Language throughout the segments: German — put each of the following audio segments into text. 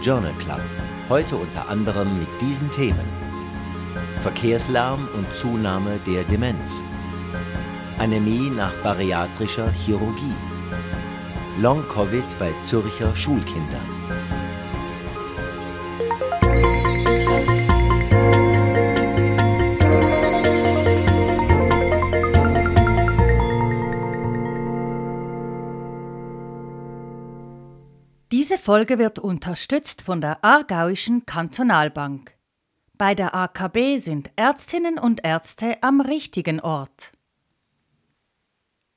Journal Club. Heute unter anderem mit diesen Themen: Verkehrslärm und Zunahme der Demenz, Anämie nach bariatrischer Chirurgie, Long-Covid bei Zürcher Schulkindern. Folge wird unterstützt von der Aargauischen Kantonalbank. Bei der AKB sind Ärztinnen und Ärzte am richtigen Ort.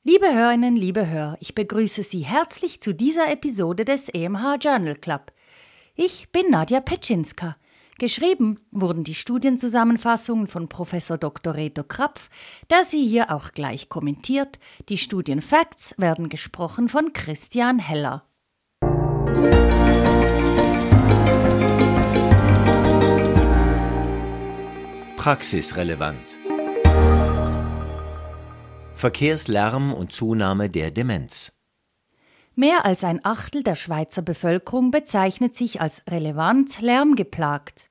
Liebe Hörerinnen, liebe Hörer, ich begrüße Sie herzlich zu dieser Episode des EMH Journal Club. Ich bin Nadja Petschinska. Geschrieben wurden die Studienzusammenfassungen von Professor Dr. Reto Krapf, der sie hier auch gleich kommentiert. Die Studienfacts werden gesprochen von Christian Heller. Praxisrelevant. Verkehrslärm und Zunahme der Demenz. Mehr als ein Achtel der Schweizer Bevölkerung bezeichnet sich als relevant lärmgeplagt.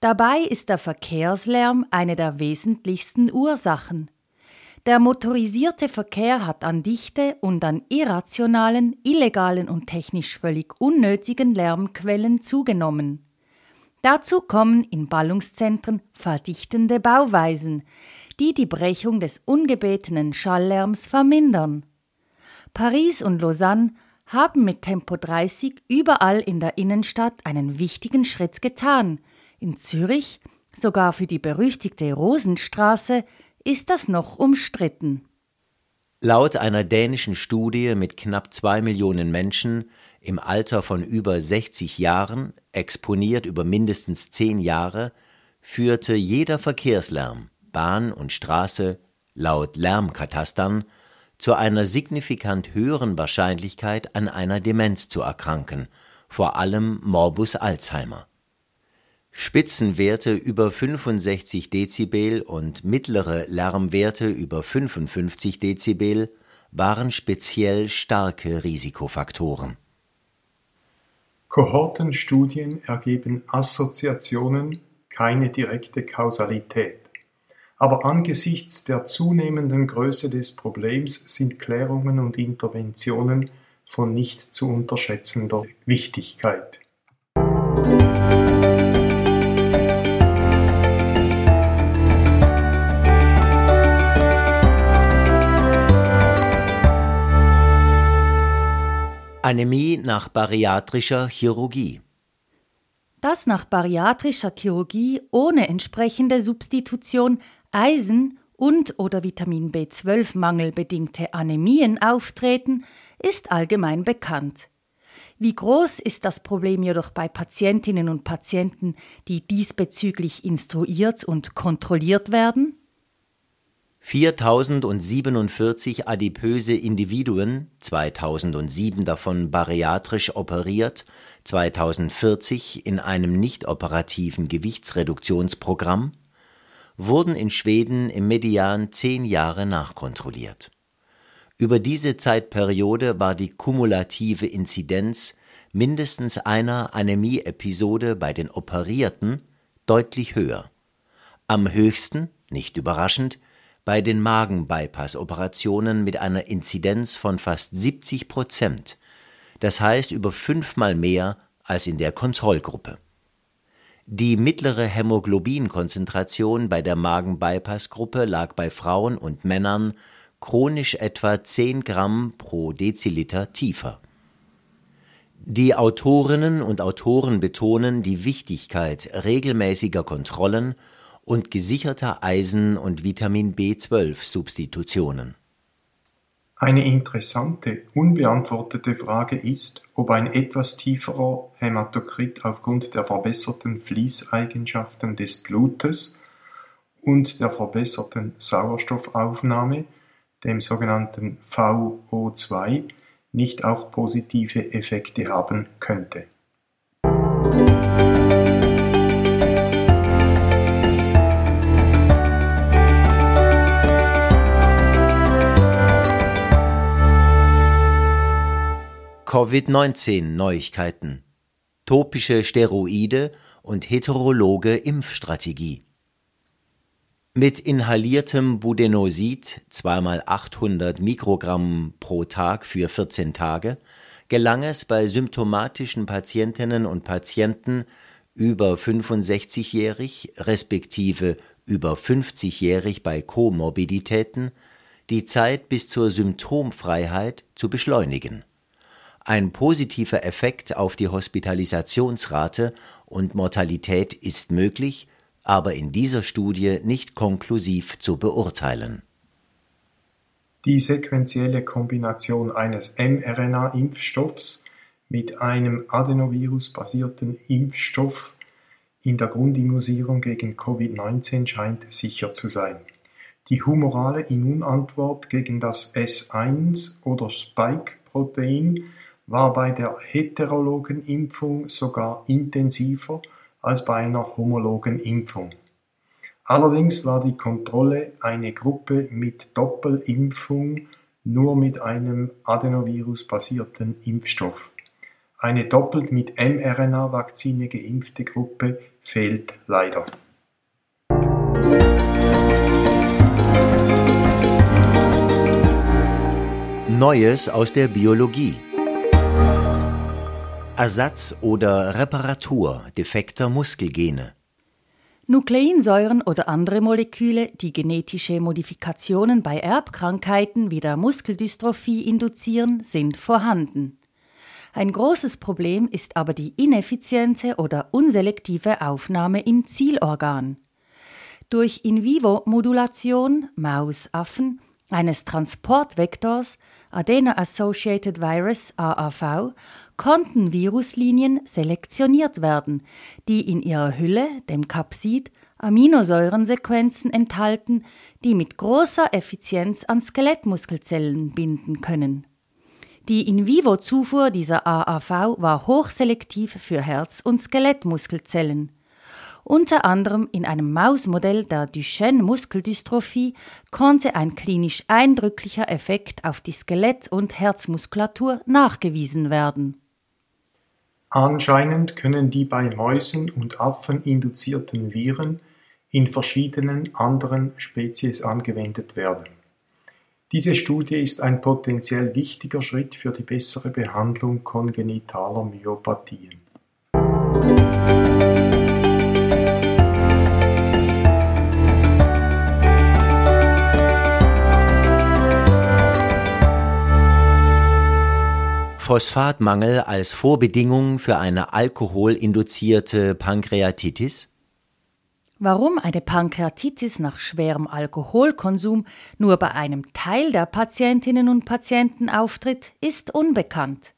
Dabei ist der Verkehrslärm eine der wesentlichsten Ursachen. Der motorisierte Verkehr hat an Dichte und an irrationalen, illegalen und technisch völlig unnötigen Lärmquellen zugenommen. Dazu kommen in Ballungszentren verdichtende Bauweisen, die die Brechung des ungebetenen Schalllärms vermindern. Paris und Lausanne haben mit Tempo 30 überall in der Innenstadt einen wichtigen Schritt getan. In Zürich, sogar für die berüchtigte Rosenstraße, ist das noch umstritten. Laut einer dänischen Studie mit knapp zwei Millionen Menschen im Alter von über 60 Jahren, exponiert über mindestens zehn Jahre, führte jeder Verkehrslärm, Bahn und Straße, laut Lärmkatastern, zu einer signifikant höheren Wahrscheinlichkeit an einer Demenz zu erkranken, vor allem Morbus Alzheimer. Spitzenwerte über 65 Dezibel und mittlere Lärmwerte über 55 Dezibel waren speziell starke Risikofaktoren. Kohortenstudien ergeben Assoziationen, keine direkte Kausalität. Aber angesichts der zunehmenden Größe des Problems sind Klärungen und Interventionen von nicht zu unterschätzender Wichtigkeit. Anämie nach bariatrischer Chirurgie. Dass nach bariatrischer Chirurgie ohne entsprechende Substitution Eisen- und oder Vitamin B12-Mangel bedingte Anämien auftreten, ist allgemein bekannt. Wie groß ist das Problem jedoch bei Patientinnen und Patienten, die diesbezüglich instruiert und kontrolliert werden? 4047 adipöse Individuen, 2007 davon bariatrisch operiert, 2040 in einem nicht-operativen Gewichtsreduktionsprogramm, wurden in Schweden im Median zehn Jahre nachkontrolliert. Über diese Zeitperiode war die kumulative Inzidenz mindestens einer Anämie-Episode bei den Operierten deutlich höher. Am höchsten, nicht überraschend, bei den Magen-Bypass-Operationen mit einer Inzidenz von fast 70 Prozent, das heißt über fünfmal mehr als in der Kontrollgruppe. Die mittlere Hämoglobinkonzentration bei der Magen-Bypass-Gruppe lag bei Frauen und Männern chronisch etwa 10 Gramm pro Deziliter tiefer. Die Autorinnen und Autoren betonen die Wichtigkeit regelmäßiger Kontrollen und gesicherter Eisen- und Vitamin B12-Substitutionen. Eine interessante, unbeantwortete Frage ist, ob ein etwas tieferer Hämatokrit aufgrund der verbesserten Fließeigenschaften des Blutes und der verbesserten Sauerstoffaufnahme, dem sogenannten VO2, nicht auch positive Effekte haben könnte. Covid-19 Neuigkeiten. Topische Steroide und heterologe Impfstrategie. Mit inhaliertem Budenosid, zweimal 800 Mikrogramm pro Tag für 14 Tage, gelang es bei symptomatischen Patientinnen und Patienten über 65-jährig respektive über 50-jährig bei Komorbiditäten, die Zeit bis zur Symptomfreiheit zu beschleunigen. Ein positiver Effekt auf die Hospitalisationsrate und Mortalität ist möglich, aber in dieser Studie nicht konklusiv zu beurteilen. Die sequentielle Kombination eines mRNA-Impfstoffs mit einem Adenovirus-basierten Impfstoff in der Grundimmunisierung gegen Covid-19 scheint sicher zu sein. Die humorale Immunantwort gegen das S1- oder Spike-Protein war bei der heterologen Impfung sogar intensiver als bei einer homologen Impfung. Allerdings war die Kontrolle eine Gruppe mit Doppelimpfung nur mit einem Adenovirus-basierten Impfstoff. Eine doppelt mit mRNA-Vakzine geimpfte Gruppe fehlt leider. Neues aus der Biologie Ersatz oder Reparatur defekter Muskelgene. Nukleinsäuren oder andere Moleküle, die genetische Modifikationen bei Erbkrankheiten wie der Muskeldystrophie induzieren, sind vorhanden. Ein großes Problem ist aber die ineffiziente oder unselektive Aufnahme im Zielorgan. Durch In-vivo-Modulation Mausaffen eines Transportvektors Adeno-Associated Virus AAV konnten Viruslinien selektioniert werden, die in ihrer Hülle, dem Kapsid, Aminosäurensequenzen enthalten, die mit großer Effizienz an Skelettmuskelzellen binden können. Die In-vivo-Zufuhr dieser AAV war hochselektiv für Herz- und Skelettmuskelzellen. Unter anderem in einem Mausmodell der Duchenne-Muskeldystrophie konnte ein klinisch eindrücklicher Effekt auf die Skelett- und Herzmuskulatur nachgewiesen werden. Anscheinend können die bei Mäusen und Affen induzierten Viren in verschiedenen anderen Spezies angewendet werden. Diese Studie ist ein potenziell wichtiger Schritt für die bessere Behandlung kongenitaler Myopathien. Phosphatmangel als Vorbedingung für eine alkoholinduzierte Pankreatitis? Warum eine Pankreatitis nach schwerem Alkoholkonsum nur bei einem Teil der Patientinnen und Patienten auftritt, ist unbekannt.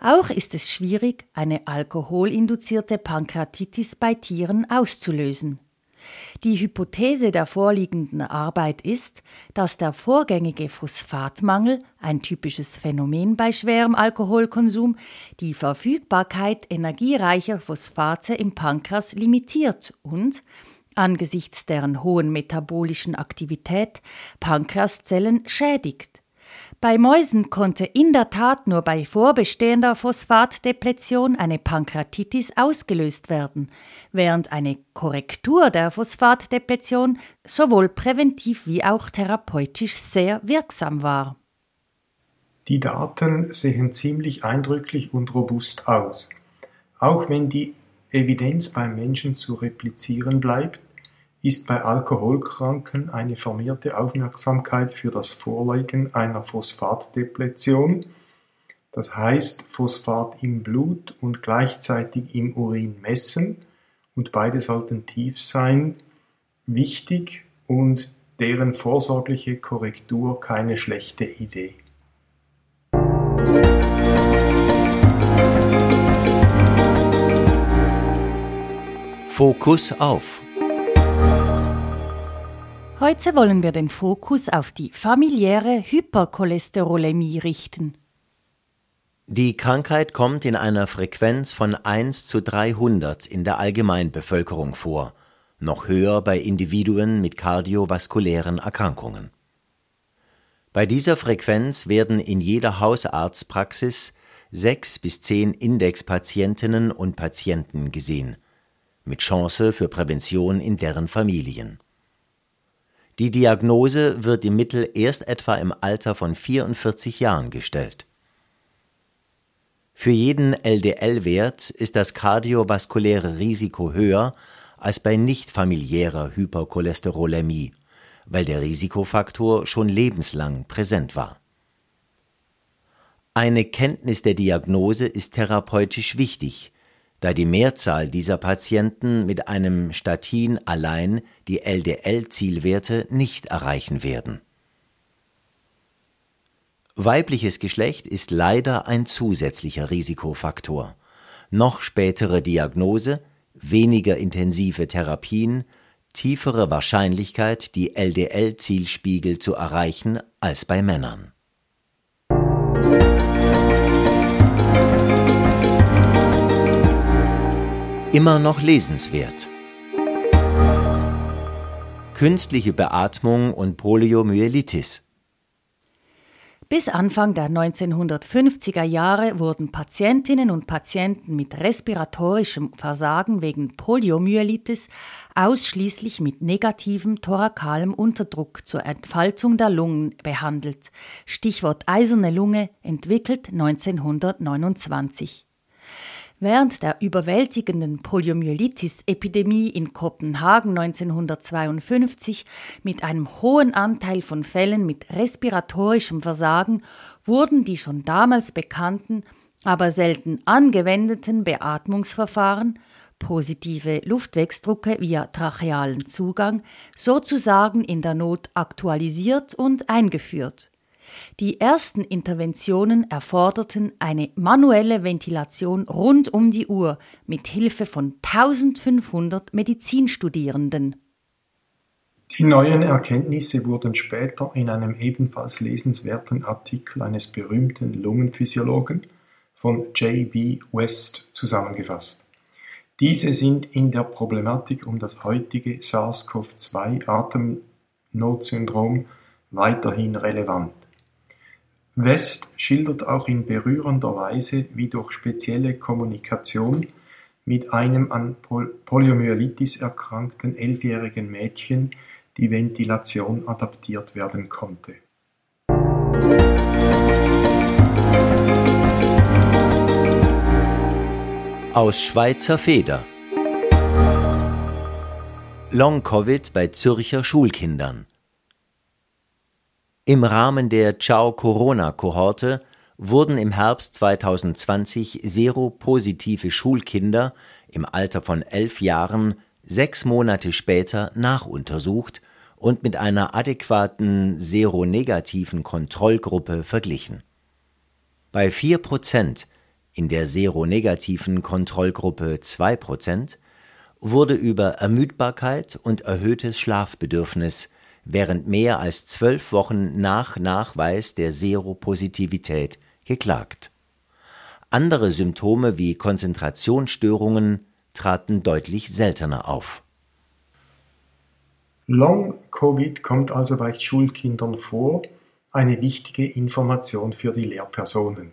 Auch ist es schwierig, eine alkoholinduzierte Pankreatitis bei Tieren auszulösen. Die Hypothese der vorliegenden Arbeit ist, dass der vorgängige Phosphatmangel, ein typisches Phänomen bei schwerem Alkoholkonsum, die Verfügbarkeit energiereicher Phosphate im Pankreas limitiert und angesichts deren hohen metabolischen Aktivität Pankreaszellen schädigt. Bei Mäusen konnte in der Tat nur bei vorbestehender Phosphatdepletion eine Pankreatitis ausgelöst werden, während eine Korrektur der Phosphatdepletion sowohl präventiv wie auch therapeutisch sehr wirksam war. Die Daten sehen ziemlich eindrücklich und robust aus. Auch wenn die Evidenz beim Menschen zu replizieren bleibt, ist bei Alkoholkranken eine vermehrte Aufmerksamkeit für das Vorliegen einer Phosphatdepletion, das heißt Phosphat im Blut und gleichzeitig im Urin messen, und beide sollten tief sein, wichtig und deren vorsorgliche Korrektur keine schlechte Idee. Fokus auf Heute wollen wir den Fokus auf die familiäre Hypercholesterolämie richten. Die Krankheit kommt in einer Frequenz von 1 zu 300 in der Allgemeinbevölkerung vor, noch höher bei Individuen mit kardiovaskulären Erkrankungen. Bei dieser Frequenz werden in jeder Hausarztpraxis sechs bis zehn Indexpatientinnen und Patienten gesehen, mit Chance für Prävention in deren Familien. Die Diagnose wird im Mittel erst etwa im Alter von 44 Jahren gestellt. Für jeden LDL-Wert ist das kardiovaskuläre Risiko höher als bei nicht familiärer Hypercholesterolämie, weil der Risikofaktor schon lebenslang präsent war. Eine Kenntnis der Diagnose ist therapeutisch wichtig, da die Mehrzahl dieser Patienten mit einem Statin allein die LDL-Zielwerte nicht erreichen werden. Weibliches Geschlecht ist leider ein zusätzlicher Risikofaktor. Noch spätere Diagnose, weniger intensive Therapien, tiefere Wahrscheinlichkeit, die LDL-Zielspiegel zu erreichen als bei Männern. Immer noch lesenswert. Künstliche Beatmung und Poliomyelitis bis Anfang der 1950er Jahre wurden Patientinnen und Patienten mit respiratorischem Versagen wegen Poliomyelitis ausschließlich mit negativem thorakalem Unterdruck zur Entfaltung der Lungen behandelt. Stichwort eiserne Lunge, entwickelt 1929. Während der überwältigenden Poliomyelitis-Epidemie in Kopenhagen 1952 mit einem hohen Anteil von Fällen mit respiratorischem Versagen wurden die schon damals bekannten, aber selten angewendeten Beatmungsverfahren positive Luftwegsdrucke via trachealen Zugang sozusagen in der Not aktualisiert und eingeführt. Die ersten Interventionen erforderten eine manuelle Ventilation rund um die Uhr mit Hilfe von 1500 Medizinstudierenden. Die neuen Erkenntnisse wurden später in einem ebenfalls lesenswerten Artikel eines berühmten Lungenphysiologen von J. B. West zusammengefasst. Diese sind in der Problematik um das heutige SARS-CoV-2-Atemnotsyndrom weiterhin relevant. West schildert auch in berührender Weise, wie durch spezielle Kommunikation mit einem an Poliomyelitis erkrankten elfjährigen Mädchen die Ventilation adaptiert werden konnte. Aus Schweizer Feder Long-Covid bei Zürcher Schulkindern im Rahmen der Ciao-Corona-Kohorte wurden im Herbst 2020 seropositive Schulkinder im Alter von elf Jahren sechs Monate später nachuntersucht und mit einer adäquaten seronegativen Kontrollgruppe verglichen. Bei vier Prozent, in der seronegativen Kontrollgruppe zwei Prozent, wurde über Ermüdbarkeit und erhöhtes Schlafbedürfnis während mehr als zwölf Wochen nach Nachweis der Seropositivität geklagt. Andere Symptome wie Konzentrationsstörungen traten deutlich seltener auf. Long-Covid kommt also bei Schulkindern vor, eine wichtige Information für die Lehrpersonen.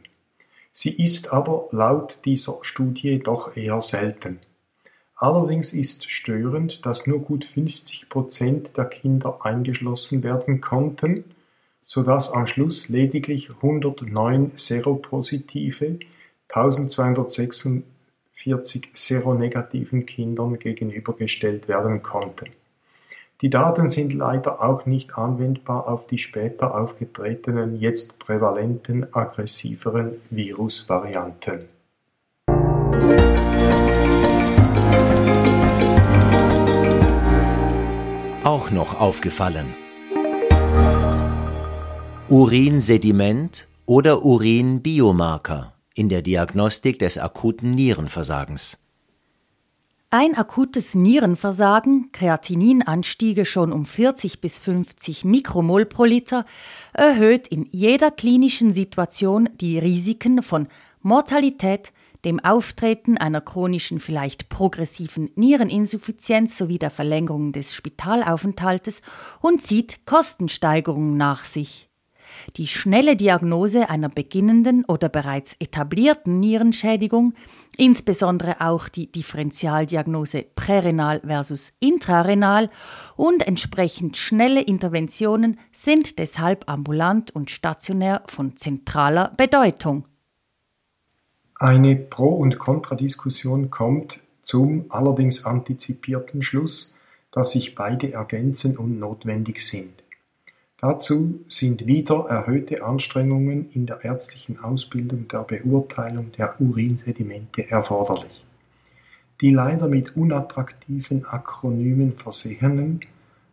Sie ist aber laut dieser Studie doch eher selten. Allerdings ist störend, dass nur gut 50 Prozent der Kinder eingeschlossen werden konnten, sodass am Schluss lediglich 109 seropositive, 1246 seronegativen Kindern gegenübergestellt werden konnten. Die Daten sind leider auch nicht anwendbar auf die später aufgetretenen, jetzt prävalenten, aggressiveren Virusvarianten. Auch noch aufgefallen. Urinsediment oder Urinbiomarker in der Diagnostik des akuten Nierenversagens. Ein akutes Nierenversagen, Kreatininanstiege schon um 40 bis 50 Mikromol pro Liter, erhöht in jeder klinischen Situation die Risiken von Mortalität, dem Auftreten einer chronischen, vielleicht progressiven Niereninsuffizienz sowie der Verlängerung des Spitalaufenthaltes und zieht Kostensteigerungen nach sich. Die schnelle Diagnose einer beginnenden oder bereits etablierten Nierenschädigung, insbesondere auch die Differentialdiagnose prärenal versus intrarenal und entsprechend schnelle Interventionen sind deshalb ambulant und stationär von zentraler Bedeutung. Eine Pro- und Kontradiskussion kommt zum allerdings antizipierten Schluss, dass sich beide ergänzen und notwendig sind. Dazu sind wieder erhöhte Anstrengungen in der ärztlichen Ausbildung der Beurteilung der Urinsedimente erforderlich. Die leider mit unattraktiven Akronymen versehenen,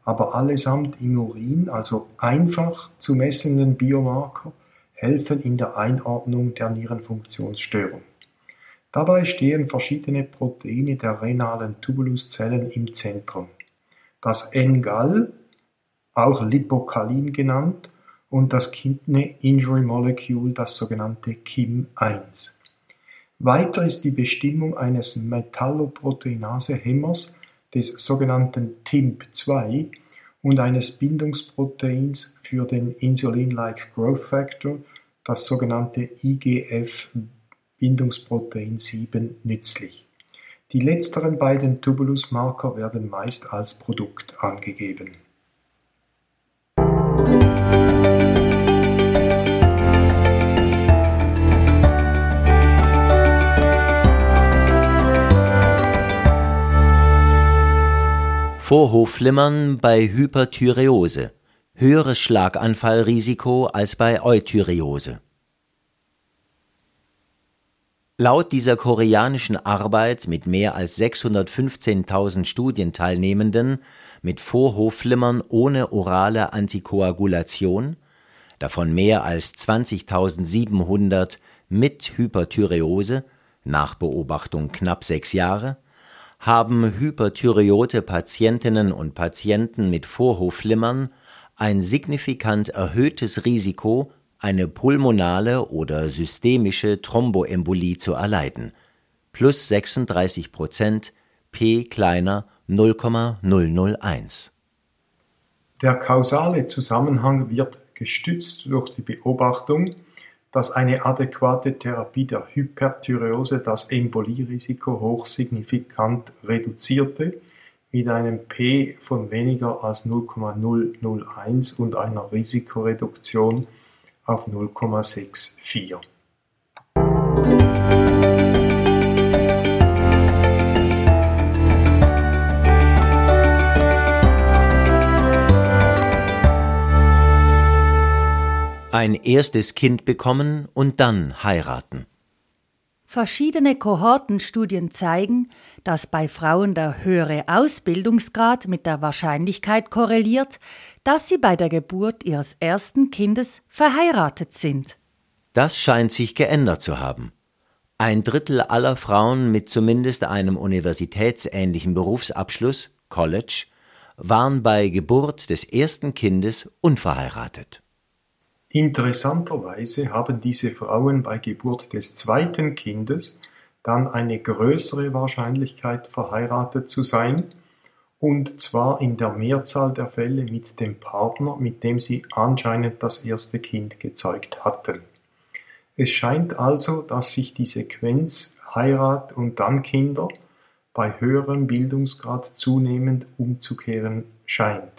aber allesamt im Urin, also einfach zu messenden Biomarker, helfen in der Einordnung der Nierenfunktionsstörung. Dabei stehen verschiedene Proteine der renalen Tubuluszellen im Zentrum. Das NGAL auch Lipokalin genannt, und das Kidney Injury Molecule, das sogenannte KIM1. Weiter ist die Bestimmung eines Metalloproteinase-Hemmers des sogenannten TIMP2 und eines Bindungsproteins für den Insulin-like Growth Factor, das sogenannte IGF-Bindungsprotein 7, nützlich. Die letzteren beiden Tubulus-Marker werden meist als Produkt angegeben. Vorhofflimmern bei Hyperthyreose, höheres Schlaganfallrisiko als bei Euthyreose. Laut dieser koreanischen Arbeit mit mehr als 615.000 Studienteilnehmenden mit Vorhofflimmern ohne orale Antikoagulation, davon mehr als 20.700 mit Hyperthyreose, nach Beobachtung knapp sechs Jahre, haben hyperthyreote Patientinnen und Patienten mit Vorhofflimmern ein signifikant erhöhtes Risiko, eine pulmonale oder systemische Thromboembolie zu erleiden, plus 36 Prozent, p kleiner 0,001. Der kausale Zusammenhang wird gestützt durch die Beobachtung, dass eine adäquate Therapie der Hyperthyreose das Embolierisiko hochsignifikant reduzierte mit einem P von weniger als 0,001 und einer Risikoreduktion auf 0,64. ein erstes Kind bekommen und dann heiraten. Verschiedene Kohortenstudien zeigen, dass bei Frauen der höhere Ausbildungsgrad mit der Wahrscheinlichkeit korreliert, dass sie bei der Geburt ihres ersten Kindes verheiratet sind. Das scheint sich geändert zu haben. Ein Drittel aller Frauen mit zumindest einem universitätsähnlichen Berufsabschluss, College, waren bei Geburt des ersten Kindes unverheiratet. Interessanterweise haben diese Frauen bei Geburt des zweiten Kindes dann eine größere Wahrscheinlichkeit verheiratet zu sein, und zwar in der Mehrzahl der Fälle mit dem Partner, mit dem sie anscheinend das erste Kind gezeugt hatten. Es scheint also, dass sich die Sequenz Heirat und dann Kinder bei höherem Bildungsgrad zunehmend umzukehren scheint.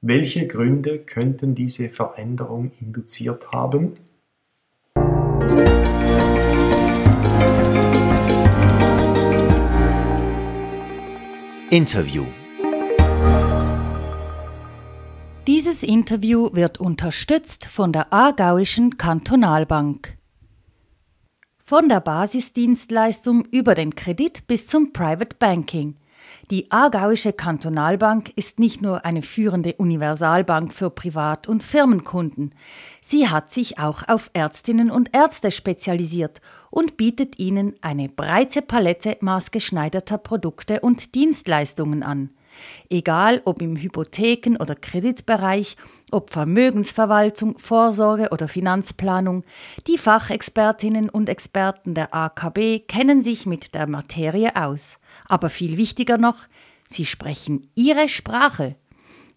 Welche Gründe könnten diese Veränderung induziert haben? Interview Dieses Interview wird unterstützt von der Aargauischen Kantonalbank. Von der Basisdienstleistung über den Kredit bis zum Private Banking – die Aargauische Kantonalbank ist nicht nur eine führende Universalbank für Privat- und Firmenkunden. Sie hat sich auch auf Ärztinnen und Ärzte spezialisiert und bietet ihnen eine breite Palette maßgeschneiderter Produkte und Dienstleistungen an. Egal ob im Hypotheken- oder Kreditbereich, ob Vermögensverwaltung, Vorsorge oder Finanzplanung, die Fachexpertinnen und Experten der AKB kennen sich mit der Materie aus. Aber viel wichtiger noch, sie sprechen ihre Sprache.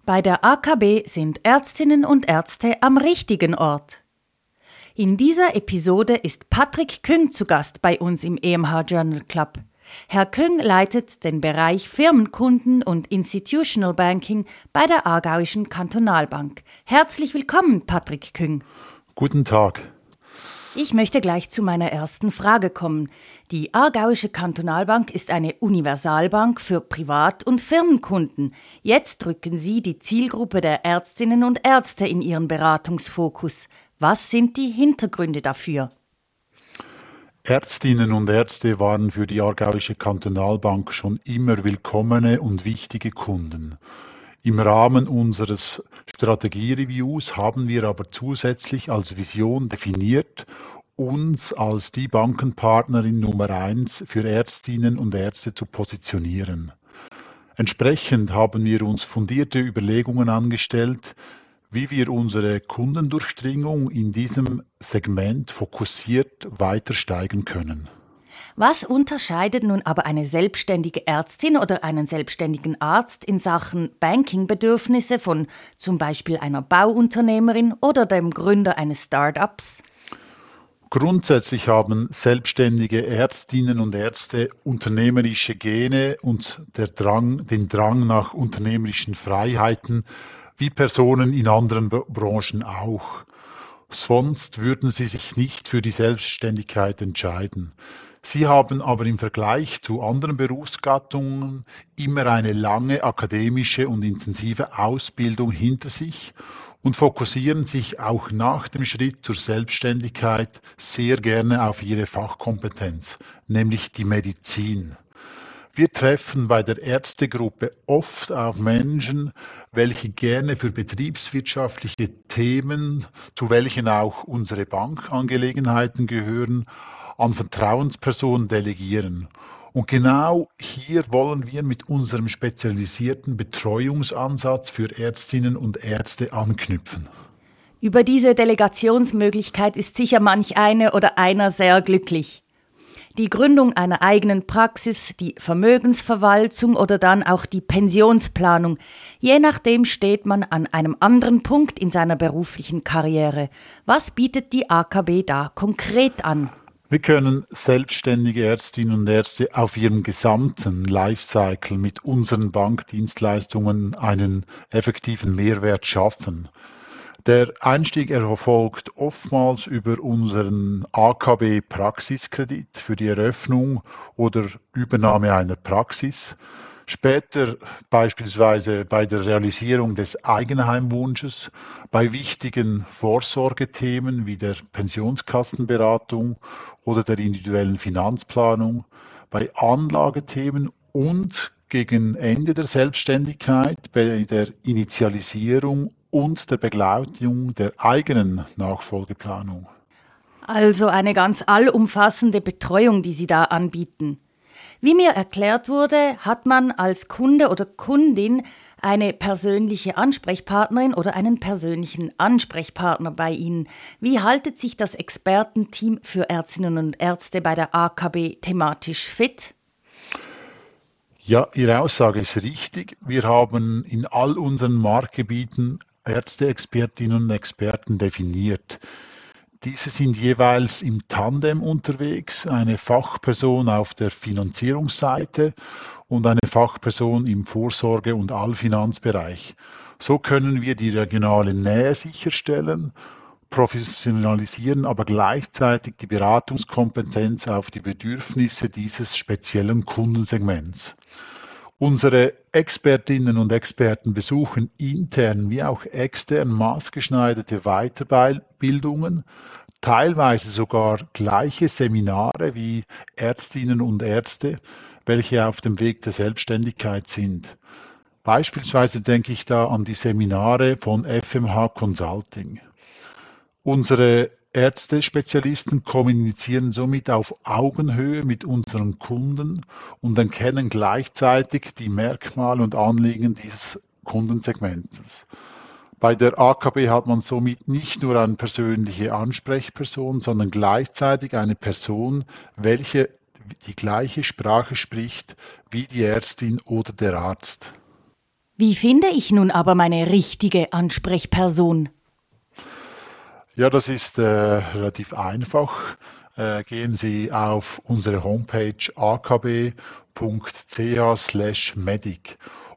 Bei der AKB sind Ärztinnen und Ärzte am richtigen Ort. In dieser Episode ist Patrick Küng zu Gast bei uns im EMH Journal Club. Herr Küng leitet den Bereich Firmenkunden und Institutional Banking bei der Aargauischen Kantonalbank. Herzlich willkommen, Patrick Küng. Guten Tag. Ich möchte gleich zu meiner ersten Frage kommen. Die Aargauische Kantonalbank ist eine Universalbank für Privat- und Firmenkunden. Jetzt drücken Sie die Zielgruppe der Ärztinnen und Ärzte in Ihren Beratungsfokus. Was sind die Hintergründe dafür? Ärztinnen und Ärzte waren für die Aargauische Kantonalbank schon immer willkommene und wichtige Kunden. Im Rahmen unseres Strategiereviews haben wir aber zusätzlich als Vision definiert, uns als die Bankenpartnerin Nummer eins für Ärztinnen und Ärzte zu positionieren. Entsprechend haben wir uns fundierte Überlegungen angestellt, wie wir unsere Kundendurchdringung in diesem Segment fokussiert weiter steigern können. Was unterscheidet nun aber eine selbstständige Ärztin oder einen selbstständigen Arzt in Sachen Bankingbedürfnisse von zum Beispiel einer Bauunternehmerin oder dem Gründer eines Start-ups? Grundsätzlich haben selbstständige Ärztinnen und Ärzte unternehmerische Gene und der Drang, den Drang nach unternehmerischen Freiheiten, wie Personen in anderen Branchen auch. Sonst würden sie sich nicht für die Selbstständigkeit entscheiden. Sie haben aber im Vergleich zu anderen Berufsgattungen immer eine lange akademische und intensive Ausbildung hinter sich und fokussieren sich auch nach dem Schritt zur Selbstständigkeit sehr gerne auf ihre Fachkompetenz, nämlich die Medizin. Wir treffen bei der Ärztegruppe oft auf Menschen, welche gerne für betriebswirtschaftliche Themen, zu welchen auch unsere Bankangelegenheiten gehören, an Vertrauenspersonen delegieren. Und genau hier wollen wir mit unserem spezialisierten Betreuungsansatz für Ärztinnen und Ärzte anknüpfen. Über diese Delegationsmöglichkeit ist sicher manch eine oder einer sehr glücklich. Die Gründung einer eigenen Praxis, die Vermögensverwaltung oder dann auch die Pensionsplanung. Je nachdem steht man an einem anderen Punkt in seiner beruflichen Karriere. Was bietet die AKB da konkret an? Wir können selbstständige Ärztinnen und Ärzte auf ihrem gesamten Lifecycle mit unseren Bankdienstleistungen einen effektiven Mehrwert schaffen. Der Einstieg erfolgt oftmals über unseren AKB Praxiskredit für die Eröffnung oder Übernahme einer Praxis. Später beispielsweise bei der Realisierung des Eigenheimwunsches bei wichtigen Vorsorgethemen wie der Pensionskassenberatung oder der individuellen Finanzplanung, bei Anlagethemen und gegen Ende der Selbstständigkeit bei der Initialisierung und der Begleitung der eigenen Nachfolgeplanung. Also eine ganz allumfassende Betreuung, die Sie da anbieten. Wie mir erklärt wurde, hat man als Kunde oder Kundin eine persönliche Ansprechpartnerin oder einen persönlichen Ansprechpartner bei Ihnen. Wie haltet sich das Expertenteam für Ärztinnen und Ärzte bei der AKB thematisch fit? Ja, Ihre Aussage ist richtig. Wir haben in all unseren Marktgebieten Ärzteexpertinnen und Experten definiert. Diese sind jeweils im Tandem unterwegs, eine Fachperson auf der Finanzierungsseite und eine Fachperson im Vorsorge- und Allfinanzbereich. So können wir die regionale Nähe sicherstellen, professionalisieren aber gleichzeitig die Beratungskompetenz auf die Bedürfnisse dieses speziellen Kundensegments. Unsere Expertinnen und Experten besuchen intern wie auch extern maßgeschneiderte Weiterbildungen, teilweise sogar gleiche Seminare wie Ärztinnen und Ärzte, welche auf dem Weg der Selbstständigkeit sind. Beispielsweise denke ich da an die Seminare von FMH Consulting. Unsere Ärzte-Spezialisten kommunizieren somit auf Augenhöhe mit unseren Kunden und erkennen gleichzeitig die Merkmale und Anliegen dieses Kundensegments. Bei der AKB hat man somit nicht nur eine persönliche Ansprechperson, sondern gleichzeitig eine Person, welche die gleiche Sprache spricht wie die Ärztin oder der Arzt. Wie finde ich nun aber meine richtige Ansprechperson? Ja, das ist äh, relativ einfach. Äh, gehen Sie auf unsere Homepage akb.ch/medic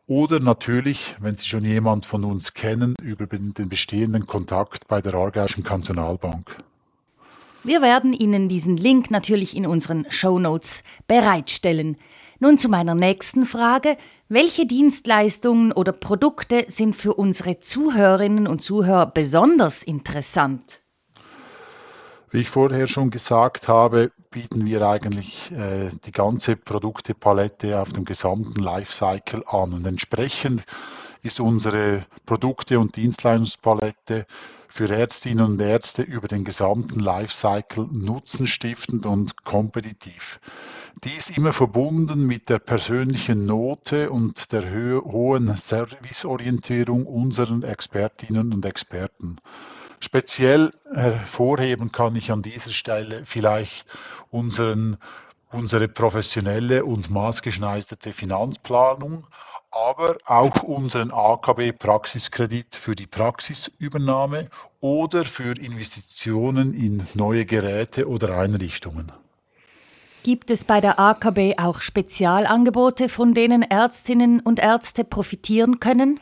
oder natürlich, wenn Sie schon jemand von uns kennen, über den bestehenden Kontakt bei der Aargauischen Kantonalbank. Wir werden Ihnen diesen Link natürlich in unseren Show Notes bereitstellen. Nun zu meiner nächsten Frage. Welche Dienstleistungen oder Produkte sind für unsere Zuhörerinnen und Zuhörer besonders interessant? Wie ich vorher schon gesagt habe, bieten wir eigentlich äh, die ganze Produktepalette auf dem gesamten Lifecycle an. Und entsprechend ist unsere Produkte- und Dienstleistungspalette für Ärztinnen und Ärzte über den gesamten Lifecycle nutzenstiftend und kompetitiv. Dies immer verbunden mit der persönlichen Note und der hohen Serviceorientierung unserer Expertinnen und Experten. Speziell hervorheben kann ich an dieser Stelle vielleicht unseren, unsere professionelle und maßgeschneiderte Finanzplanung, aber auch unseren AKB Praxiskredit für die Praxisübernahme oder für Investitionen in neue Geräte oder Einrichtungen. Gibt es bei der AKB auch Spezialangebote, von denen Ärztinnen und Ärzte profitieren können?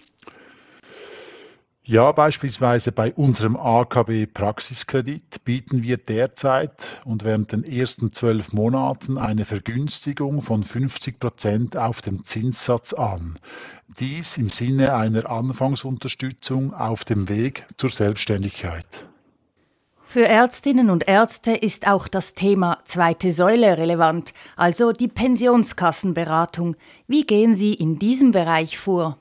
Ja, beispielsweise bei unserem AKB Praxiskredit bieten wir derzeit und während den ersten zwölf Monaten eine Vergünstigung von 50 Prozent auf dem Zinssatz an. Dies im Sinne einer Anfangsunterstützung auf dem Weg zur Selbstständigkeit. Für Ärztinnen und Ärzte ist auch das Thema zweite Säule relevant, also die Pensionskassenberatung. Wie gehen Sie in diesem Bereich vor?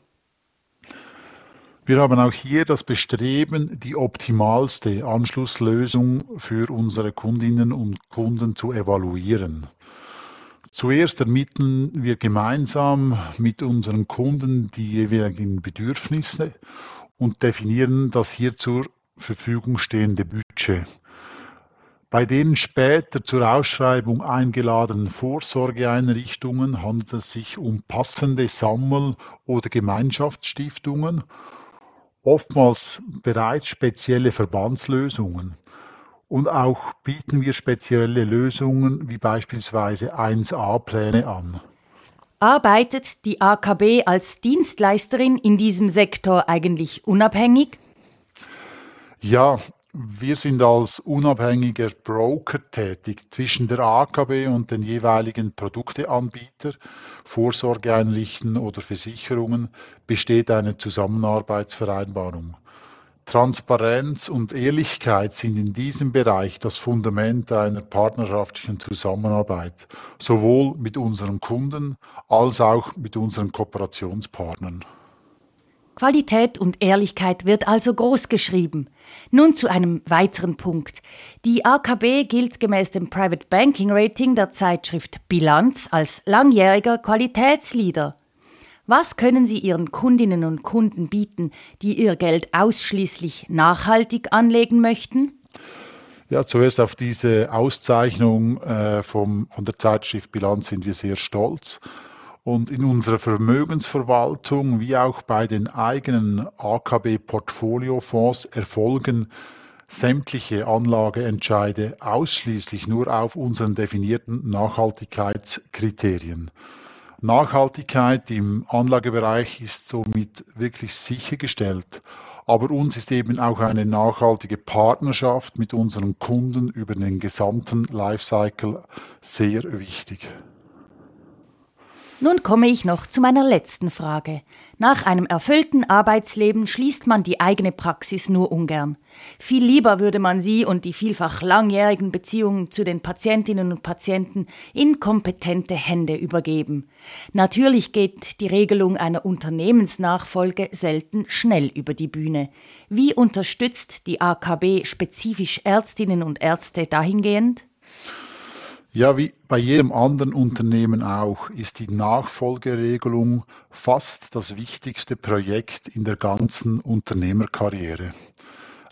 Wir haben auch hier das Bestreben, die optimalste Anschlusslösung für unsere Kundinnen und Kunden zu evaluieren. Zuerst ermitteln wir gemeinsam mit unseren Kunden die jeweiligen Bedürfnisse und definieren das hier zur Verfügung stehende Budget. Bei den später zur Ausschreibung eingeladenen Vorsorgeeinrichtungen handelt es sich um passende Sammel- oder Gemeinschaftsstiftungen oftmals bereits spezielle Verbandslösungen. Und auch bieten wir spezielle Lösungen wie beispielsweise 1a-Pläne an. Arbeitet die AKB als Dienstleisterin in diesem Sektor eigentlich unabhängig? Ja, wir sind als unabhängiger Broker tätig zwischen der AKB und den jeweiligen Produkteanbieter, Vorsorgeeinrichten oder Versicherungen besteht eine Zusammenarbeitsvereinbarung. Transparenz und Ehrlichkeit sind in diesem Bereich das Fundament einer partnerschaftlichen Zusammenarbeit, sowohl mit unseren Kunden als auch mit unseren Kooperationspartnern. Qualität und Ehrlichkeit wird also groß geschrieben. Nun zu einem weiteren Punkt. Die AKB gilt gemäß dem Private Banking Rating der Zeitschrift Bilanz als langjähriger Qualitätsleader. Was können Sie Ihren Kundinnen und Kunden bieten, die ihr Geld ausschließlich nachhaltig anlegen möchten? Ja, zuerst auf diese Auszeichnung äh, vom, von der Zeitschrift Bilanz sind wir sehr stolz. Und in unserer Vermögensverwaltung wie auch bei den eigenen AKB-Portfoliofonds erfolgen sämtliche Anlageentscheide ausschließlich nur auf unseren definierten Nachhaltigkeitskriterien. Nachhaltigkeit im Anlagebereich ist somit wirklich sichergestellt. Aber uns ist eben auch eine nachhaltige Partnerschaft mit unseren Kunden über den gesamten Lifecycle sehr wichtig. Nun komme ich noch zu meiner letzten Frage. Nach einem erfüllten Arbeitsleben schließt man die eigene Praxis nur ungern. Viel lieber würde man sie und die vielfach langjährigen Beziehungen zu den Patientinnen und Patienten in kompetente Hände übergeben. Natürlich geht die Regelung einer Unternehmensnachfolge selten schnell über die Bühne. Wie unterstützt die AKB spezifisch Ärztinnen und Ärzte dahingehend? Ja, wie bei jedem anderen Unternehmen auch ist die Nachfolgeregelung fast das wichtigste Projekt in der ganzen Unternehmerkarriere.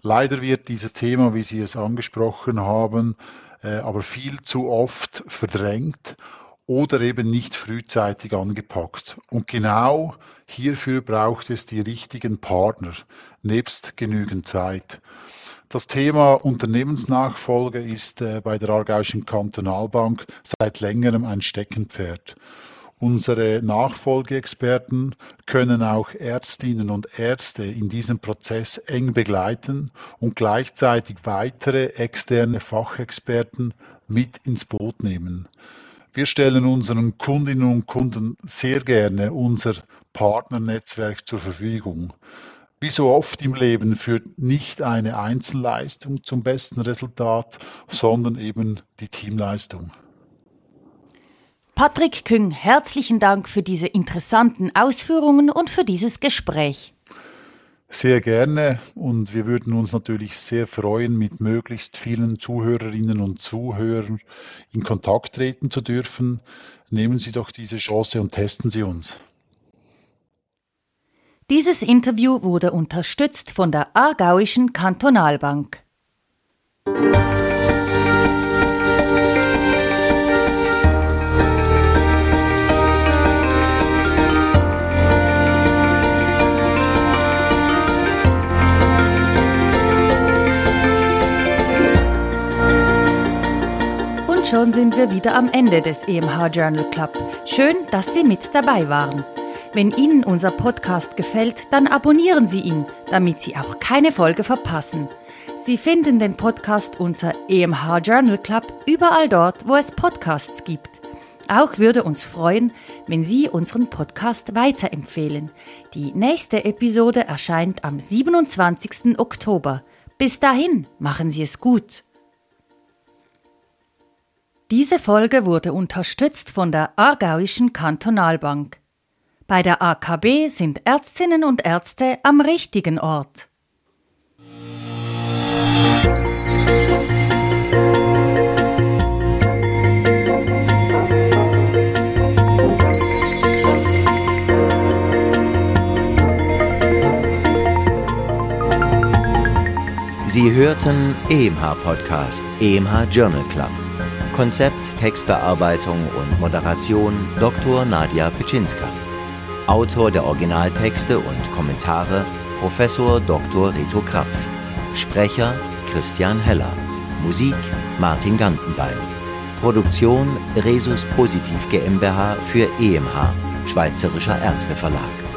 Leider wird dieses Thema, wie Sie es angesprochen haben, äh, aber viel zu oft verdrängt oder eben nicht frühzeitig angepackt. Und genau hierfür braucht es die richtigen Partner, nebst genügend Zeit. Das Thema Unternehmensnachfolge ist äh, bei der Aargauischen Kantonalbank seit längerem ein Steckenpferd. Unsere Nachfolgeexperten können auch Ärztinnen und Ärzte in diesem Prozess eng begleiten und gleichzeitig weitere externe Fachexperten mit ins Boot nehmen. Wir stellen unseren Kundinnen und Kunden sehr gerne unser Partnernetzwerk zur Verfügung. Wie so oft im Leben führt nicht eine Einzelleistung zum besten Resultat, sondern eben die Teamleistung. Patrick Küng, herzlichen Dank für diese interessanten Ausführungen und für dieses Gespräch. Sehr gerne und wir würden uns natürlich sehr freuen, mit möglichst vielen Zuhörerinnen und Zuhörern in Kontakt treten zu dürfen. Nehmen Sie doch diese Chance und testen Sie uns. Dieses Interview wurde unterstützt von der Aargauischen Kantonalbank. schon sind wir wieder am Ende des EMH Journal Club. Schön, dass Sie mit dabei waren. Wenn Ihnen unser Podcast gefällt, dann abonnieren Sie ihn, damit Sie auch keine Folge verpassen. Sie finden den Podcast unter EMH Journal Club überall dort, wo es Podcasts gibt. Auch würde uns freuen, wenn Sie unseren Podcast weiterempfehlen. Die nächste Episode erscheint am 27. Oktober. Bis dahin, machen Sie es gut. Diese Folge wurde unterstützt von der Aargauischen Kantonalbank. Bei der AKB sind Ärztinnen und Ärzte am richtigen Ort. Sie hörten EMH Podcast, EMH Journal Club. Konzept, Textbearbeitung und Moderation Dr. Nadja Pitschinska. Autor der Originaltexte und Kommentare Professor Dr. Rito Krapf. Sprecher Christian Heller. Musik Martin Gantenbein. Produktion Resus Positiv GmbH für EMH, Schweizerischer Ärzteverlag.